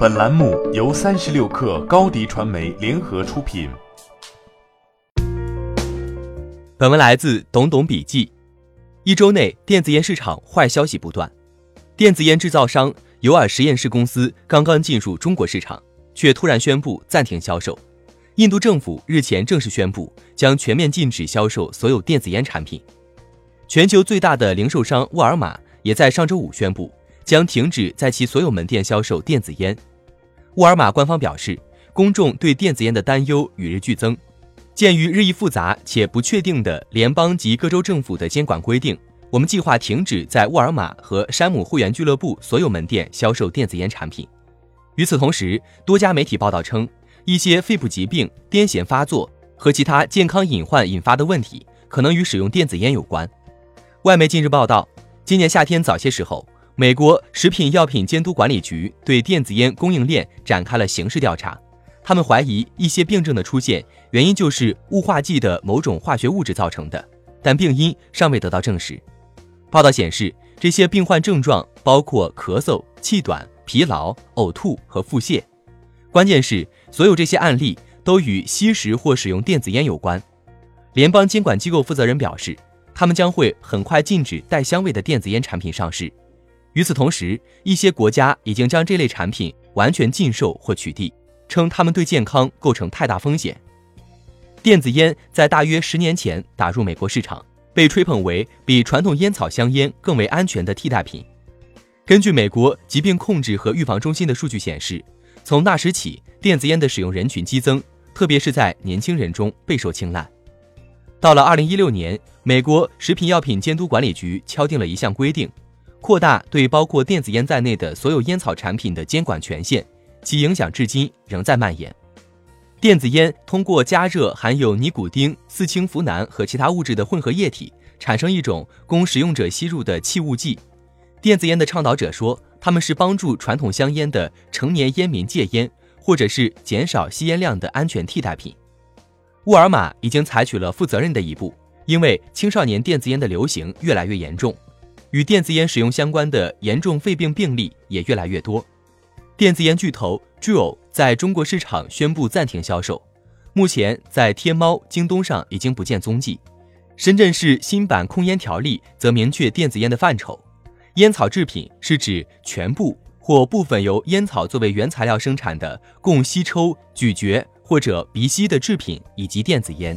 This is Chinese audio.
本栏目由三十六氪高低传媒联合出品。本文来自懂懂笔记。一周内，电子烟市场坏消息不断。电子烟制造商尤尔实验室公司刚刚进入中国市场，却突然宣布暂停销售。印度政府日前正式宣布，将全面禁止销售所有电子烟产品。全球最大的零售商沃尔玛也在上周五宣布，将停止在其所有门店销售电子烟。沃尔玛官方表示，公众对电子烟的担忧与日俱增。鉴于日益复杂且不确定的联邦及各州政府的监管规定，我们计划停止在沃尔玛和山姆会员俱乐部所有门店销售电子烟产品。与此同时，多家媒体报道称，一些肺部疾病、癫痫发作和其他健康隐患引发的问题可能与使用电子烟有关。外媒近日报道，今年夏天早些时候，美国食品药品监督管理局对电子烟供应链展开了刑事调查。他们怀疑一些病症的出现原因就是雾化剂的某种化学物质造成的，但病因尚未得到证实。报道显示，这些病患症状包括咳嗽、气短、疲劳、呕吐和腹泻。关键是，所有这些案例都与吸食或使用电子烟有关。联邦监管机构负责人表示。他们将会很快禁止带香味的电子烟产品上市。与此同时，一些国家已经将这类产品完全禁售或取缔，称它们对健康构成太大风险。电子烟在大约十年前打入美国市场，被吹捧为比传统烟草香烟更为安全的替代品。根据美国疾病控制和预防中心的数据显示，从那时起，电子烟的使用人群激增，特别是在年轻人中备受青睐。到了二零一六年，美国食品药品监督管理局敲定了一项规定，扩大对包括电子烟在内的所有烟草产品的监管权限，其影响至今仍在蔓延。电子烟通过加热含有尼古丁、四氢呋喃和其他物质的混合液体，产生一种供使用者吸入的气雾剂。电子烟的倡导者说，他们是帮助传统香烟的成年烟民戒烟，或者是减少吸烟量的安全替代品。沃尔玛已经采取了负责任的一步，因为青少年电子烟的流行越来越严重，与电子烟使用相关的严重肺病病例也越来越多。电子烟巨头 Juul 在中国市场宣布暂停销售，目前在天猫、京东上已经不见踪迹。深圳市新版控烟条例则明确电子烟的范畴，烟草制品是指全部或部分由烟草作为原材料生产的供吸抽、咀嚼。或者鼻吸的制品以及电子烟。